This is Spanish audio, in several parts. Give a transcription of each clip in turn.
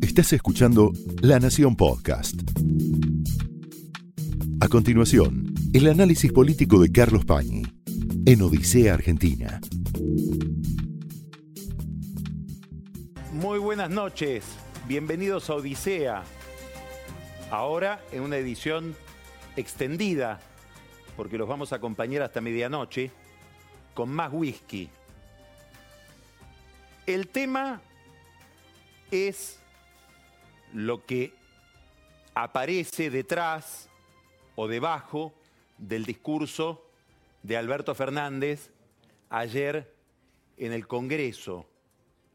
Estás escuchando La Nación Podcast. A continuación, el análisis político de Carlos Pañi en Odisea Argentina. Muy buenas noches, bienvenidos a Odisea. Ahora en una edición extendida, porque los vamos a acompañar hasta medianoche, con más whisky. El tema es lo que aparece detrás o debajo del discurso de Alberto Fernández ayer en el Congreso.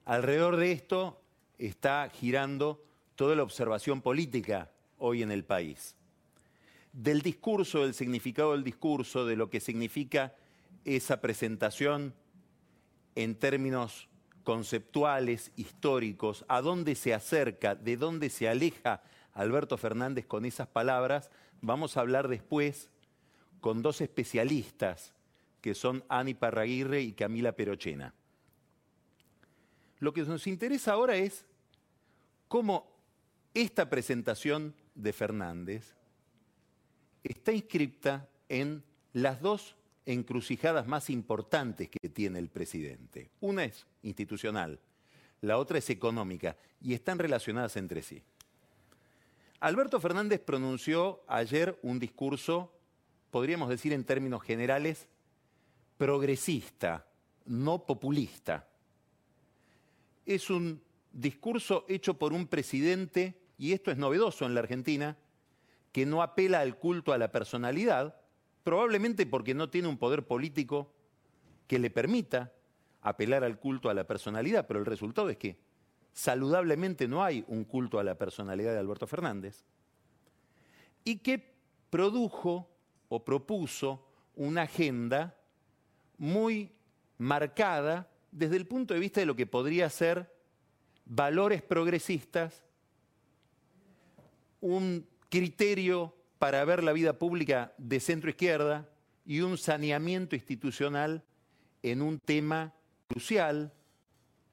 Alrededor de esto está girando toda la observación política hoy en el país. Del discurso, del significado del discurso, de lo que significa esa presentación en términos conceptuales, históricos, a dónde se acerca, de dónde se aleja Alberto Fernández con esas palabras, vamos a hablar después con dos especialistas que son Ani Parraguirre y Camila Perochena. Lo que nos interesa ahora es cómo esta presentación de Fernández está inscripta en las dos encrucijadas más importantes que tiene el presidente. Una es institucional, la otra es económica y están relacionadas entre sí. Alberto Fernández pronunció ayer un discurso, podríamos decir en términos generales, progresista, no populista. Es un discurso hecho por un presidente, y esto es novedoso en la Argentina, que no apela al culto a la personalidad, probablemente porque no tiene un poder político que le permita apelar al culto a la personalidad, pero el resultado es que saludablemente no hay un culto a la personalidad de Alberto Fernández, y que produjo o propuso una agenda muy marcada desde el punto de vista de lo que podría ser valores progresistas, un criterio para ver la vida pública de centro izquierda y un saneamiento institucional en un tema crucial.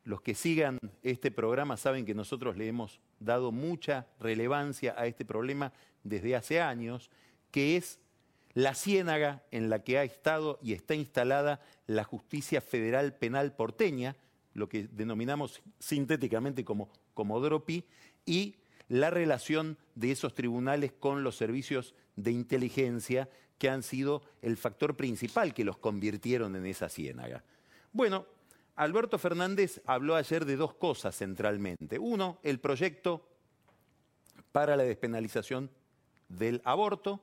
Los que sigan este programa saben que nosotros le hemos dado mucha relevancia a este problema desde hace años, que es la ciénaga en la que ha estado y está instalada la justicia federal penal porteña, lo que denominamos sintéticamente como, como y la relación de esos tribunales con los servicios de inteligencia que han sido el factor principal que los convirtieron en esa ciénaga. Bueno, Alberto Fernández habló ayer de dos cosas centralmente. Uno, el proyecto para la despenalización del aborto.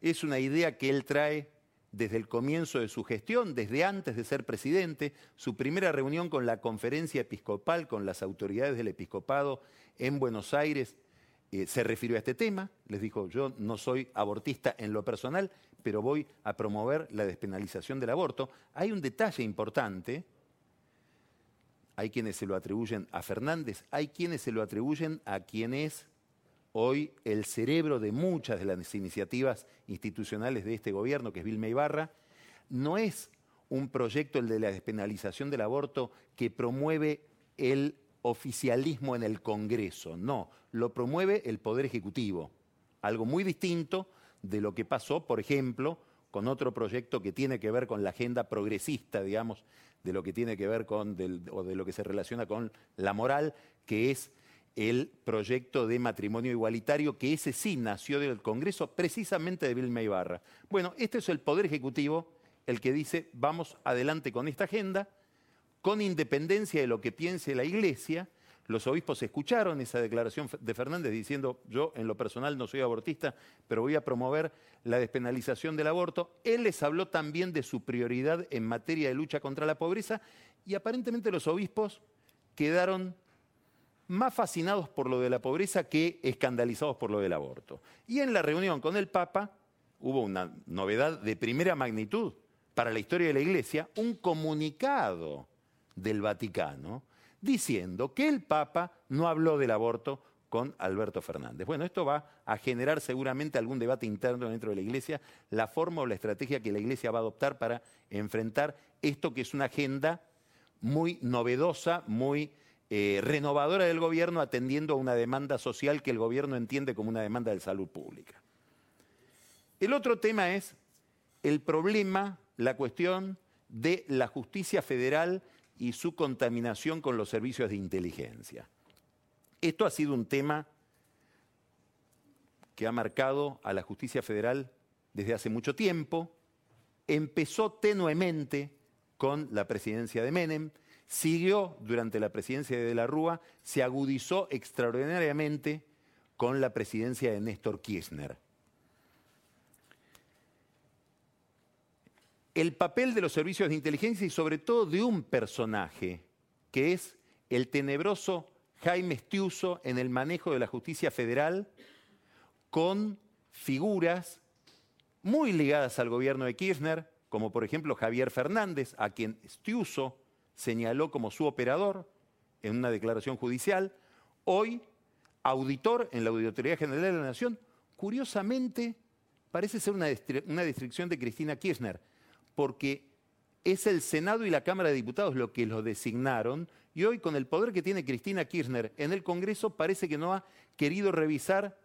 Es una idea que él trae desde el comienzo de su gestión, desde antes de ser presidente, su primera reunión con la conferencia episcopal, con las autoridades del episcopado en Buenos Aires, eh, se refirió a este tema, les dijo, yo no soy abortista en lo personal, pero voy a promover la despenalización del aborto. Hay un detalle importante, hay quienes se lo atribuyen a Fernández, hay quienes se lo atribuyen a quien es hoy el cerebro de muchas de las iniciativas institucionales de este gobierno, que es Vilma Ibarra, no es un proyecto, el de la despenalización del aborto, que promueve el oficialismo en el Congreso, no, lo promueve el Poder Ejecutivo, algo muy distinto de lo que pasó, por ejemplo, con otro proyecto que tiene que ver con la agenda progresista, digamos, de lo que tiene que ver con, o de lo que se relaciona con la moral, que es el proyecto de matrimonio igualitario, que ese sí nació del Congreso precisamente de Vilma Ibarra. Bueno, este es el Poder Ejecutivo el que dice, vamos adelante con esta agenda, con independencia de lo que piense la Iglesia. Los obispos escucharon esa declaración de Fernández diciendo, yo en lo personal no soy abortista, pero voy a promover la despenalización del aborto. Él les habló también de su prioridad en materia de lucha contra la pobreza y aparentemente los obispos quedaron más fascinados por lo de la pobreza que escandalizados por lo del aborto. Y en la reunión con el Papa hubo una novedad de primera magnitud para la historia de la Iglesia, un comunicado del Vaticano diciendo que el Papa no habló del aborto con Alberto Fernández. Bueno, esto va a generar seguramente algún debate interno dentro de la Iglesia, la forma o la estrategia que la Iglesia va a adoptar para enfrentar esto que es una agenda muy novedosa, muy eh, renovadora del gobierno atendiendo a una demanda social que el gobierno entiende como una demanda de salud pública. El otro tema es el problema, la cuestión de la justicia federal y su contaminación con los servicios de inteligencia. Esto ha sido un tema que ha marcado a la justicia federal desde hace mucho tiempo. Empezó tenuemente con la presidencia de Menem, siguió durante la presidencia de, de la Rúa, se agudizó extraordinariamente con la presidencia de Néstor Kirchner. el papel de los servicios de inteligencia y sobre todo de un personaje, que es el tenebroso Jaime Estiuso en el manejo de la justicia federal, con figuras muy ligadas al gobierno de Kirchner, como por ejemplo Javier Fernández, a quien Estiuso señaló como su operador en una declaración judicial, hoy auditor en la Auditoría General de la Nación. Curiosamente, parece ser una, una distracción de Cristina Kirchner porque es el Senado y la Cámara de Diputados lo que lo designaron y hoy con el poder que tiene Cristina Kirchner en el Congreso parece que no ha querido revisar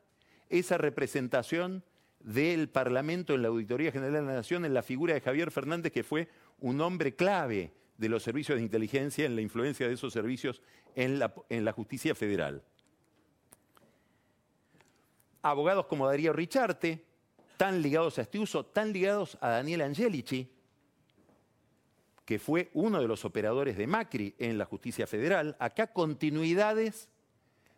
esa representación del Parlamento en la Auditoría General de la Nación en la figura de Javier Fernández, que fue un hombre clave de los servicios de inteligencia en la influencia de esos servicios en la, justicia federal. Abogados como Darío Richarte, tan ligados a este uso, tan ligados a Daniel Angelici, que fue uno de los operadores de Macri en la justicia federal, acá continuidades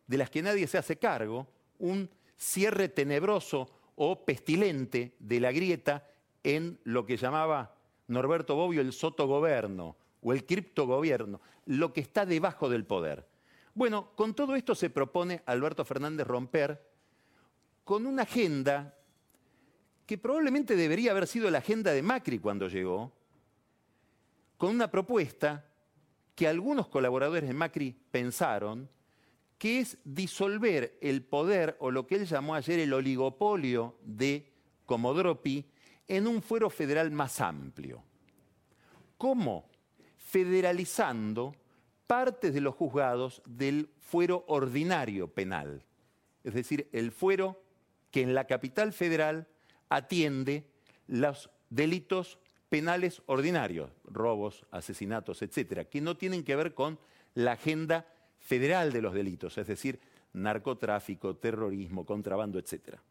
de las que nadie se hace cargo, un cierre tenebroso o pestilente de la grieta en lo que llamaba Norberto Bobbio el sotogoberno o el criptogobierno, lo que está debajo del poder. Bueno, con todo esto se propone Alberto Fernández romper con una agenda que probablemente debería haber sido la agenda de Macri cuando llegó, con una propuesta que algunos colaboradores de Macri pensaron, que es disolver el poder o lo que él llamó ayer el oligopolio de Comodoro en un fuero federal más amplio. ¿Cómo? Federalizando partes de los juzgados del fuero ordinario penal, es decir, el fuero que en la capital federal atiende los delitos penales ordinarios, robos, asesinatos, etcétera, que no tienen que ver con la agenda federal de los delitos, es decir, narcotráfico, terrorismo, contrabando, etcétera.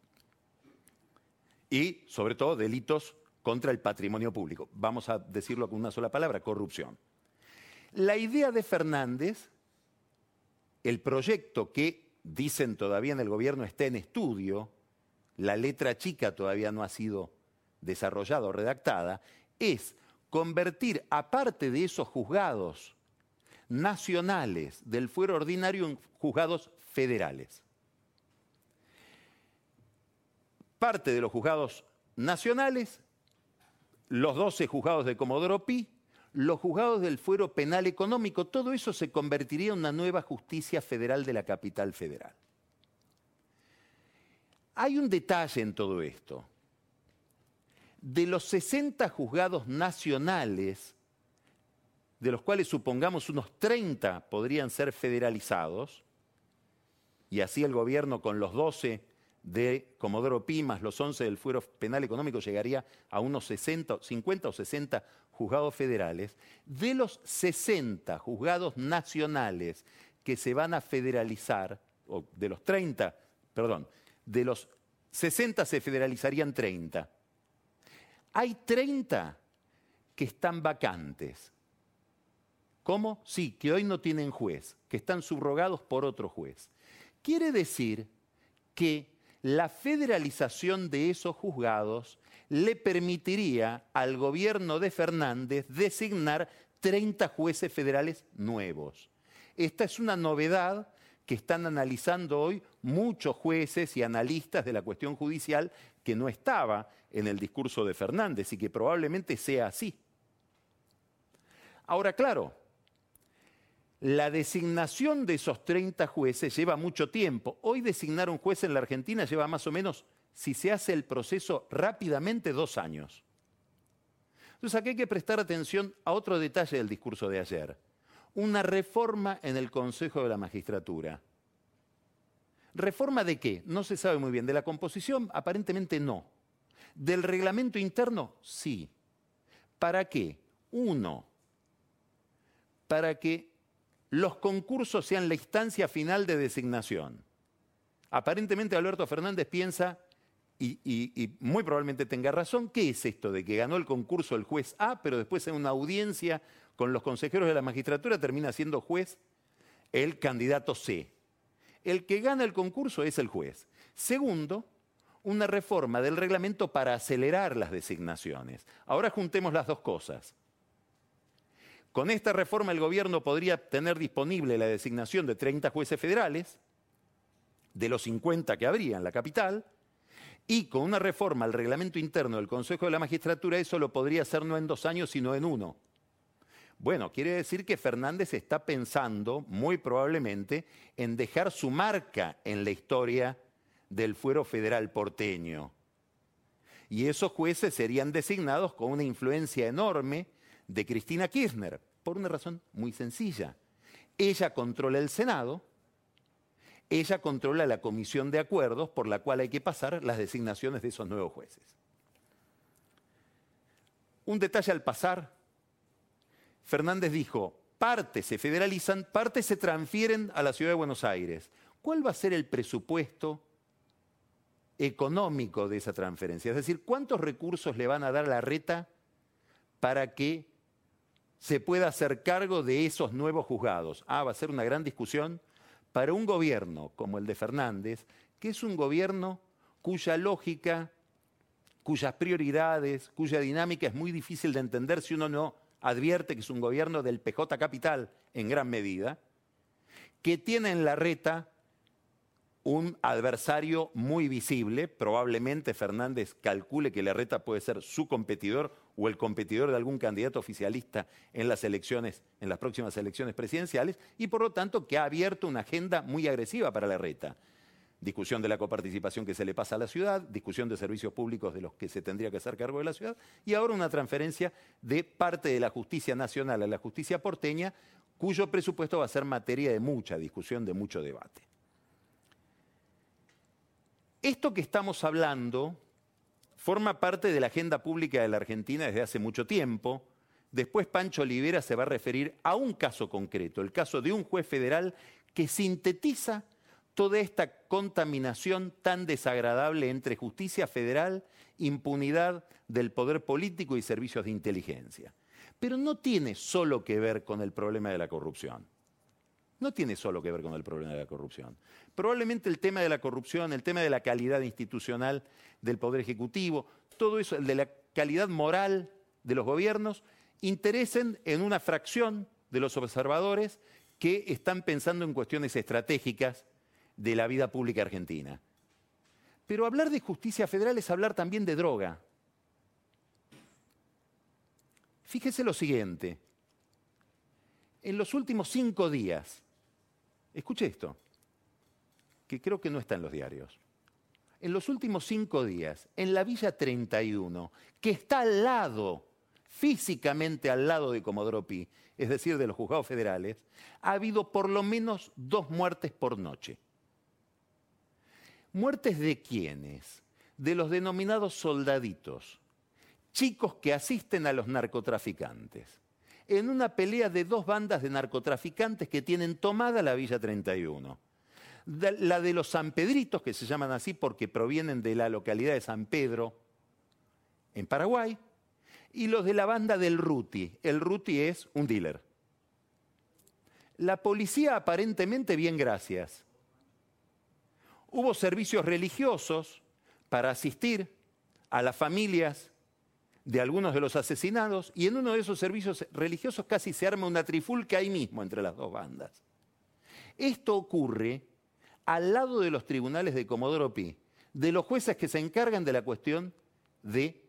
Y, sobre todo, delitos contra el patrimonio público. Vamos a decirlo con una sola palabra, corrupción. La idea de Fernández, el proyecto que dicen todavía en el gobierno está en estudio, la letra chica todavía no ha sido desarrollada o redactada, es convertir, aparte de esos juzgados nacionales del fuero ordinario, en juzgados federales. Parte de los juzgados nacionales, los 12 juzgados de Comodoro Pi, los juzgados del fuero penal económico, todo eso se convertiría en una nueva justicia federal de la capital federal. Hay un detalle en todo esto de los 60 juzgados nacionales, de los cuales supongamos unos 30 podrían ser federalizados, y así el gobierno con los 12 de Comodoro Pimas, los 11 del Fuero Penal Económico, llegaría a unos 60, 50 o 60 juzgados federales. De los 60 juzgados nacionales que se van a federalizar, o de los 30, perdón, de los 60 se federalizarían 30. Hay 30 que están vacantes. ¿Cómo? Sí, que hoy no tienen juez, que están subrogados por otro juez. Quiere decir que la federalización de esos juzgados le permitiría al gobierno de Fernández designar 30 jueces federales nuevos. Esta es una novedad que están analizando hoy muchos jueces y analistas de la cuestión judicial que no estaba en el discurso de Fernández y que probablemente sea así. Ahora, claro, la designación de esos 30 jueces lleva mucho tiempo. Hoy designar un juez en la Argentina lleva más o menos, si se hace el proceso rápidamente, dos años. Entonces aquí hay que prestar atención a otro detalle del discurso de ayer. una reforma en el Consejo de la Magistratura. ¿Reforma de qué? No se sabe muy bien. ¿De la composición? Aparentemente no. ¿Del reglamento interno? Sí. ¿Para qué? Uno, para que los concursos sean la instancia final de designación. Aparentemente Alberto Fernández piensa, y, muy probablemente tenga razón, ¿qué es esto de que ganó el concurso el juez A, pero después en una audiencia con los consejeros de la magistratura termina siendo juez el candidato C? El que gana el concurso es el juez. Segundo, una reforma del reglamento para acelerar las designaciones. Ahora juntemos las dos cosas. Con esta reforma el gobierno podría tener disponible la designación de 30 jueces federales, de los 50 que habría en la capital, y con una reforma al reglamento interno del Consejo de la Magistratura eso lo podría hacer no en dos años, sino en uno. Bueno, quiere decir que Fernández está pensando, muy probablemente, en dejar su marca en la historia del fuero federal porteño. Y esos jueces serían designados con una influencia enorme de Cristina Kirchner, por una razón muy sencilla. Ella controla el Senado, ella controla la comisión de acuerdos por la cual hay que pasar las designaciones de esos nuevos jueces. Un detalle al pasar, Fernández dijo, partes se federalizan, partes se transfieren a la ciudad de Buenos Aires. ¿Cuál va a ser el presupuesto económico de esa transferencia? Es decir, ¿cuántos recursos le van a dar a la reta para que se pueda hacer cargo de esos nuevos juzgados? Ah, va a ser una gran discusión para un gobierno como el de Fernández, que es un gobierno cuya lógica, cuyas prioridades, cuya dinámica es muy difícil de entender si uno no advierte que es un gobierno del PJ Capital en gran medida, que tiene en la reta un adversario muy visible, probablemente Fernández calcule que la reta puede ser su competidor o el competidor de algún candidato oficialista en las elecciones, en las próximas elecciones presidenciales, y por lo tanto que ha abierto una agenda muy agresiva para la reta. Discusión de la coparticipación que se le pasa a la ciudad, discusión de servicios públicos de los que se tendría que hacer cargo de la ciudad, y ahora una transferencia de parte de la justicia nacional a la justicia porteña, cuyo presupuesto va a ser materia de mucha discusión, de mucho debate. Esto que estamos hablando forma parte de la agenda pública de la Argentina desde hace mucho tiempo. Después Pancho Olivera se va a referir a un caso concreto, el caso de un juez federal que sintetiza toda esta contaminación tan desagradable entre justicia federal, impunidad del poder político y servicios de inteligencia. Pero no tiene solo que ver con el problema de la corrupción no tiene solo que ver con el problema de la corrupción. Probablemente el tema de la corrupción, el tema de la calidad institucional del Poder Ejecutivo, todo eso, el de la calidad moral de los gobiernos, interesen en una fracción de los observadores que están pensando en cuestiones estratégicas de la vida pública argentina. Pero hablar de justicia federal es hablar también de droga. Fíjese lo siguiente. En los últimos cinco días, Escuche esto, que creo que no está en los diarios. En los últimos cinco días, en la Villa 31, que está al lado, físicamente al lado de Comodoro Pi, es decir, de los juzgados federales, ha habido por lo menos dos muertes por noche. ¿Muertes de quiénes? De los denominados soldaditos, chicos que asisten a los narcotraficantes en una pelea de dos bandas de narcotraficantes que tienen tomada la Villa 31. La de los Sanpedritos, que se llaman así porque provienen de la localidad de San Pedro, en Paraguay, y los de la banda del Ruti. El Ruti es un dealer. La policía aparentemente bien gracias. Hubo servicios religiosos para asistir a las familias de algunos de los asesinados y en uno de esos servicios religiosos casi se arma una trifulca ahí mismo entre las dos bandas. Esto ocurre al lado de los tribunales de Comodoro Pi, de los jueces que se encargan de la cuestión de,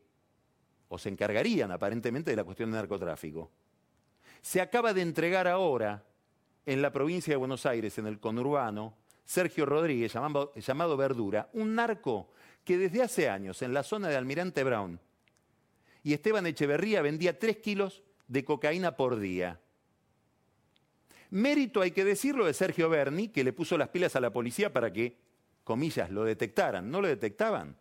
o se encargarían aparentemente de la cuestión de narcotráfico. Se acaba de entregar ahora en la provincia de Buenos Aires, en el conurbano, Sergio Rodríguez, llamado, llamado Verdura, un narco que desde hace años en la zona de Almirante Brown y Esteban Echeverría vendía 3 kilos de cocaína por día. Mérito, hay que decirlo, de Sergio Berni, que le puso las pilas a la policía para que, comillas, lo detectaran. ¿No lo detectaban?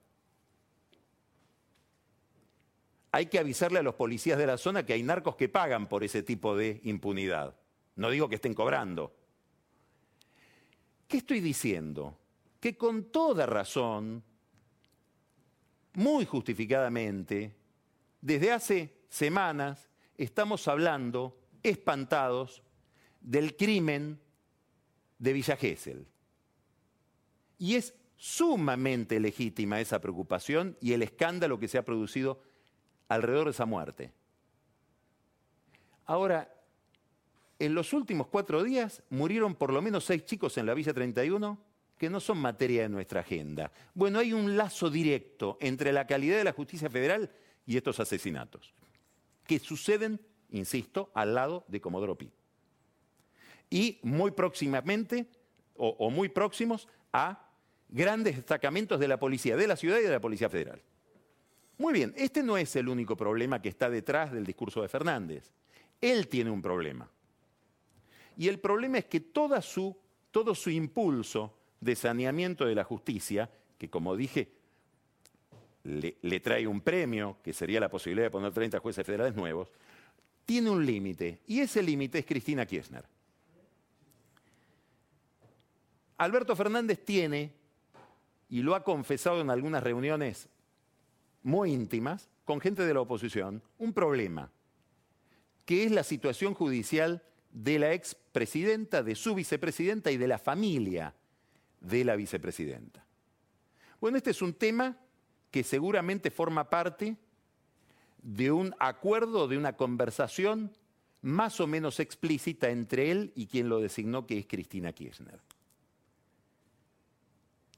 Hay que avisarle a los policías de la zona que hay narcos que pagan por ese tipo de impunidad. No digo que estén cobrando. ¿Qué estoy diciendo? Que con toda razón, muy justificadamente, desde hace semanas estamos hablando, espantados, del crimen de Villa Gesell. Y es sumamente legítima esa preocupación y el escándalo que se ha producido alrededor de esa muerte. Ahora, en los últimos cuatro días murieron por lo menos seis chicos en la Villa 31 que no son materia de nuestra agenda. Bueno, hay un lazo directo entre la calidad de la justicia federal y estos asesinatos, que suceden, insisto, al lado de Comodoro Pi. Y muy próximamente, o, muy próximos, a grandes destacamentos de la policía, de la ciudad y de la policía federal. Muy bien, este no es el único problema que está detrás del discurso de Fernández. Él tiene un problema. Y el problema es que su, todo su impulso de saneamiento de la justicia, que como dije, le, trae un premio, que sería la posibilidad de poner 30 jueces federales nuevos, tiene un límite, y ese límite es Cristina Kirchner. Alberto Fernández tiene, y lo ha confesado en algunas reuniones muy íntimas, con gente de la oposición, un problema, que es la situación judicial de la expresidenta, de su vicepresidenta y de la familia de la vicepresidenta. Bueno, este es un tema que seguramente forma parte de un acuerdo, de una conversación más o menos explícita entre él y quien lo designó, que es Cristina Kirchner.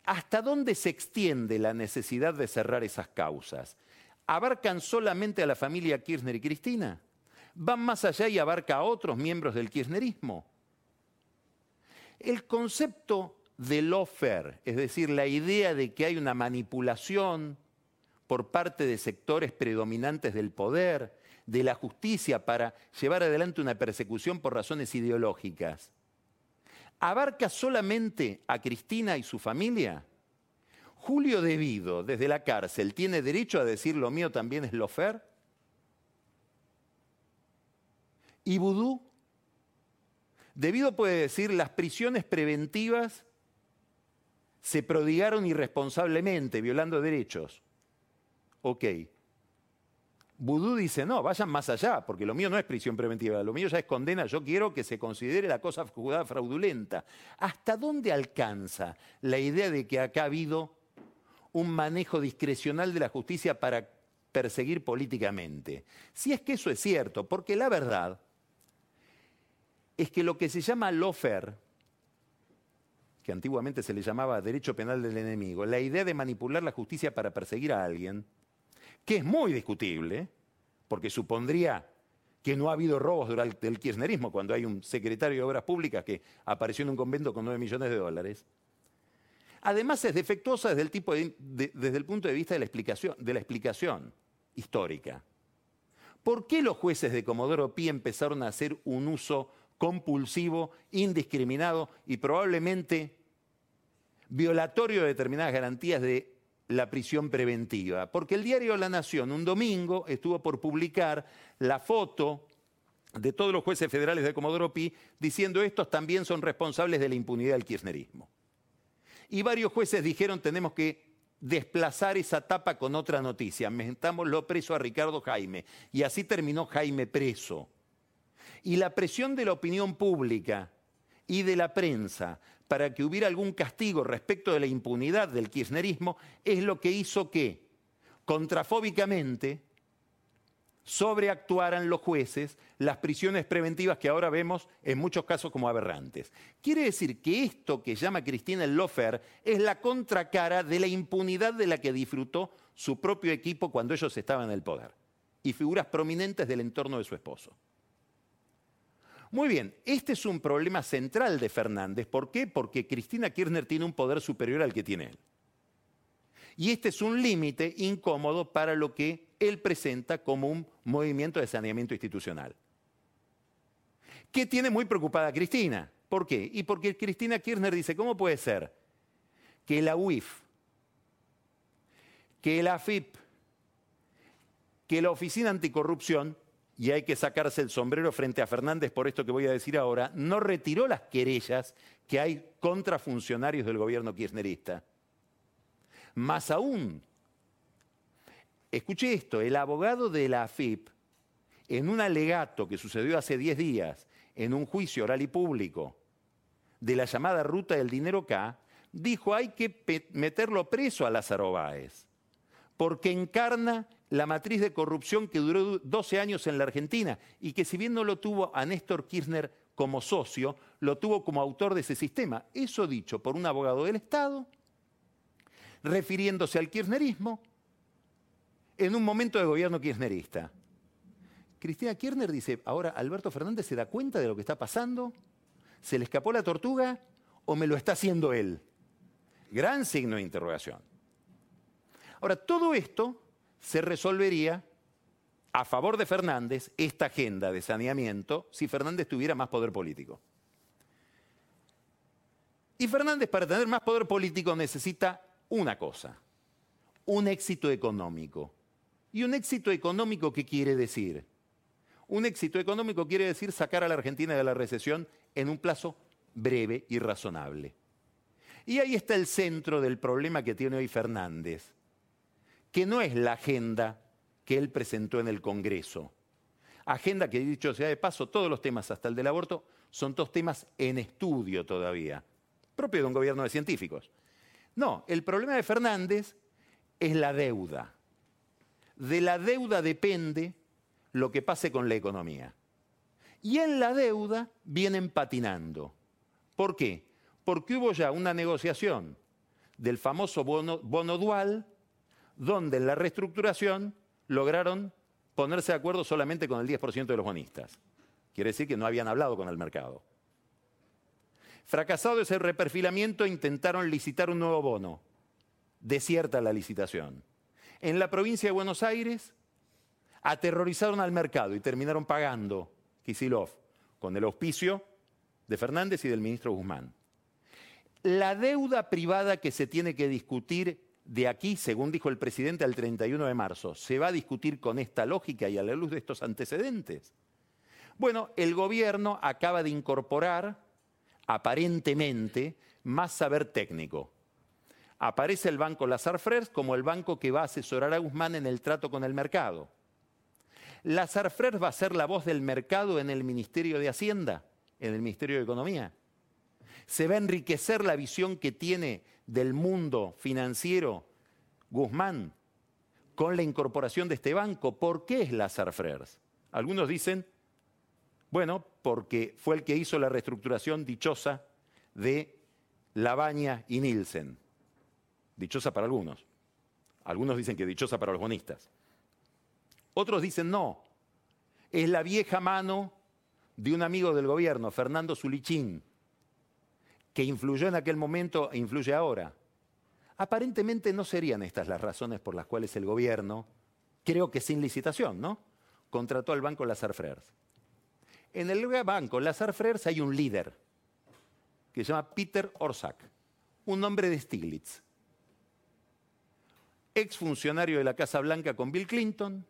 ¿Hasta dónde se extiende la necesidad de cerrar esas causas? ¿Abarcan solamente a la familia Kirchner y Cristina? van más allá y abarca a otros miembros del kirchnerismo. El concepto de lawfare, es decir, la idea de que hay una manipulación por parte de sectores predominantes del poder, de la justicia para llevar adelante una persecución por razones ideológicas, ¿abarca solamente a Cristina y su familia? Julio Devido, desde la cárcel, ¿tiene derecho a decir lo mío también es lawfare? ¿Y vudú? Debido puede decir, las prisiones preventivas se prodigaron irresponsablemente, violando derechos. Ok. Vudú dice, no, vayan más allá, porque lo mío no es prisión preventiva, lo mío ya es condena, yo quiero que se considere la cosa jugada fraudulenta. ¿Hasta dónde alcanza la idea de que acá ha habido un manejo discrecional de la justicia para perseguir políticamente? Si es que eso es cierto, porque la verdad es que lo que se llama lawfare, que antiguamente se le llamaba derecho penal del enemigo, la idea de manipular la justicia para perseguir a alguien, que es muy discutible, porque supondría que no ha habido robos durante el kirchnerismo, cuando hay un secretario de Obras Públicas que apareció en un convento con 9 millones de dólares. Además es defectuosa desde el, punto de vista de la, explicación, de la explicación histórica. ¿Por qué los jueces de Comodoro Pi empezaron a hacer un uso compulsivo, indiscriminado y probablemente violatorio de determinadas garantías de la prisión preventiva. Porque el diario La Nación un domingo estuvo por publicar la foto de todos los jueces federales de Comodoro Pi diciendo estos también son responsables de la impunidad del kirchnerismo. Y varios jueces dijeron tenemos que desplazar esa tapa con otra noticia, metámoslo preso a Ricardo Jaime. Y así terminó Jaime preso. Y la presión de la opinión pública y de la prensa para que hubiera algún castigo respecto de la impunidad del kirchnerismo es lo que hizo que, contrafóbicamente, sobreactuaran los jueces las prisiones preventivas que ahora vemos en muchos casos como aberrantes. Quiere decir que esto que llama Cristina Lofer es la contracara de la impunidad de la que disfrutó su propio equipo cuando ellos estaban en el poder y figuras prominentes del entorno de su esposo. Muy bien, este es un problema central de Fernández. ¿Por qué? Porque Cristina Kirchner tiene un poder superior al que tiene él. Y este es un límite incómodo para lo que él presenta como un movimiento de saneamiento institucional. que tiene muy preocupada a Cristina. ¿Por qué? Y porque Cristina Kirchner dice, ¿cómo puede ser que la UIF, que la AFIP, que la Oficina Anticorrupción, y hay que sacarse el sombrero frente a Fernández por esto que voy a decir ahora, no retiró las querellas que hay contra funcionarios del gobierno kirchnerista? Más aún, escuché esto, el abogado de la AFIP, en un alegato que sucedió hace 10 días, en un juicio oral y público, de la llamada ruta del dinero K, dijo hay que meterlo preso a Lázaro Báez, porque encarna la matriz de corrupción que duró 12 años en la Argentina y que si bien no lo tuvo a Néstor Kirchner como socio, lo tuvo como autor de ese sistema. Eso dicho por un abogado del Estado, refiriéndose al kirchnerismo en un momento de gobierno kirchnerista. Cristina Kirchner dice, ahora Alberto Fernández se da cuenta de lo que está pasando, ¿Se le escapó la tortuga o me lo está haciendo él? Gran signo de interrogación. Ahora, todo esto se resolvería a favor de Fernández, esta agenda de saneamiento, si Fernández tuviera más poder político. Y Fernández, para tener más poder político, necesita una cosa, un éxito económico. ¿Y un éxito económico qué quiere decir? Un éxito económico quiere decir sacar a la Argentina de la recesión en un plazo breve y razonable. Y ahí está el centro del problema que tiene hoy Fernández, que no es la agenda que él presentó en el Congreso. Agenda que, dicho sea de paso, todos los temas, hasta el del aborto, son dos temas en estudio todavía, propio de un gobierno de científicos. No, el problema de Fernández es la deuda. De la deuda depende lo que pase con la economía. Y en la deuda vienen patinando. ¿Por qué? Porque hubo ya una negociación del famoso bono, dual, donde en la reestructuración lograron ponerse de acuerdo solamente con el 10% de los bonistas. Quiere decir que no habían hablado con el mercado. Fracasado ese reperfilamiento, intentaron licitar un nuevo bono. Desierta la licitación. En la provincia de Buenos Aires, aterrorizaron al mercado y terminaron pagando Kisilov, con el auspicio de Fernández y del ministro Guzmán. La deuda privada que se tiene que discutir de aquí, según dijo el presidente, al 31 de marzo, ¿se va a discutir con esta lógica y a la luz de estos antecedentes? Bueno, el gobierno acaba de incorporar, aparentemente, más saber técnico. Aparece el banco Lazar Frers como el banco que va a asesorar a Guzmán en el trato con el mercado. Lazar Frer va a ser la voz del mercado en el Ministerio de Hacienda, en el Ministerio de Economía. Se va a enriquecer la visión que tiene del mundo financiero Guzmán con la incorporación de este banco. ¿Por qué es Lazar Frers? Algunos dicen, bueno, porque fue el que hizo la reestructuración dichosa de Labaña y Nielsen. Dichosa para algunos. Algunos dicen que dichosa para los bonistas. Otros dicen no, es la vieja mano de un amigo del gobierno, Fernando Zulichín, que influyó en aquel momento e influye ahora. Aparentemente no serían estas las razones por las cuales el gobierno, creo que sin licitación, ¿no? Contrató al banco Lazar Frers. En el banco Lazar Frers hay un líder que se llama Peter Orsak, un hombre de Stiglitz, ex funcionario de la Casa Blanca con Bill Clinton,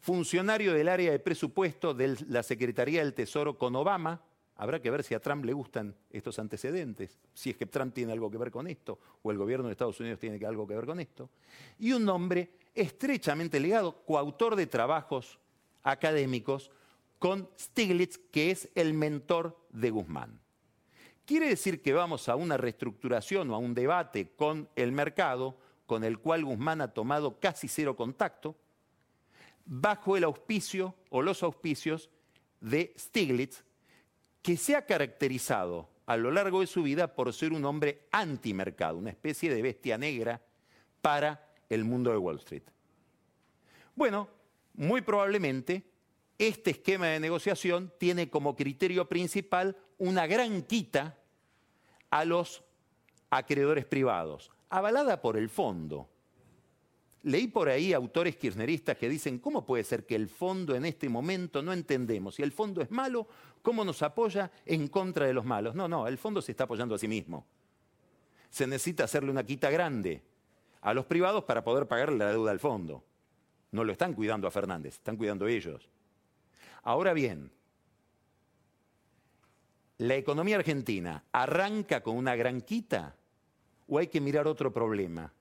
funcionario del área de presupuesto de la Secretaría del Tesoro con Obama. Habrá que ver si a Trump le gustan estos antecedentes, si es que Trump tiene algo que ver con esto, o el gobierno de Estados Unidos tiene algo que ver con esto. Y un hombre estrechamente ligado, coautor de trabajos académicos con Stiglitz, que es el mentor de Guzmán. Quiere decir que vamos a una reestructuración o a un debate con el mercado, con el cual Guzmán ha tomado casi cero contacto, bajo el auspicio o los auspicios de Stiglitz, que se ha caracterizado a lo largo de su vida por ser un hombre antimercado, una especie de bestia negra para el mundo de Wall Street. Bueno, muy probablemente este esquema de negociación tiene como criterio principal una gran quita a los acreedores privados, avalada por el fondo. Leí por ahí autores kirchneristas que dicen, ¿cómo puede ser que el fondo en este momento no entendemos? Si el fondo es malo, ¿cómo nos apoya en contra de los malos? No, no, el fondo se está apoyando a sí mismo. Se necesita hacerle una quita grande a los privados para poder pagarle la deuda al fondo. No lo están cuidando a Fernández, están cuidando ellos. Ahora bien, ¿la economía argentina arranca con una gran quita o hay que mirar otro problema?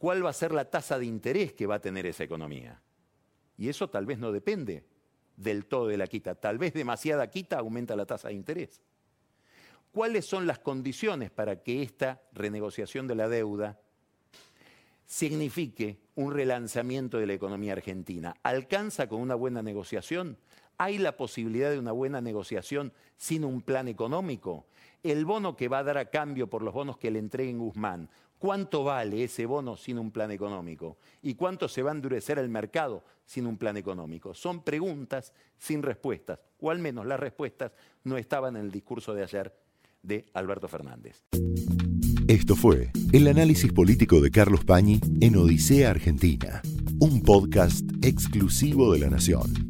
¿Cuál va a ser la tasa de interés que va a tener esa economía? Y eso tal vez no depende del todo de la quita. Tal vez demasiada quita aumenta la tasa de interés. ¿Cuáles son las condiciones para que esta renegociación de la deuda signifique un relanzamiento de la economía argentina. ¿Alcanza con una buena negociación? ¿Hay la posibilidad de una buena negociación sin un plan económico? El bono que va a dar a cambio por los bonos que le entreguen Guzmán, ¿cuánto vale ese bono sin un plan económico? ¿Y cuánto se va a endurecer el mercado sin un plan económico? Son preguntas sin respuestas, o al menos las respuestas no estaban en el discurso de ayer de Alberto Fernández. Esto fue el análisis político de Carlos Pañi en Odisea Argentina, un podcast exclusivo de La Nación.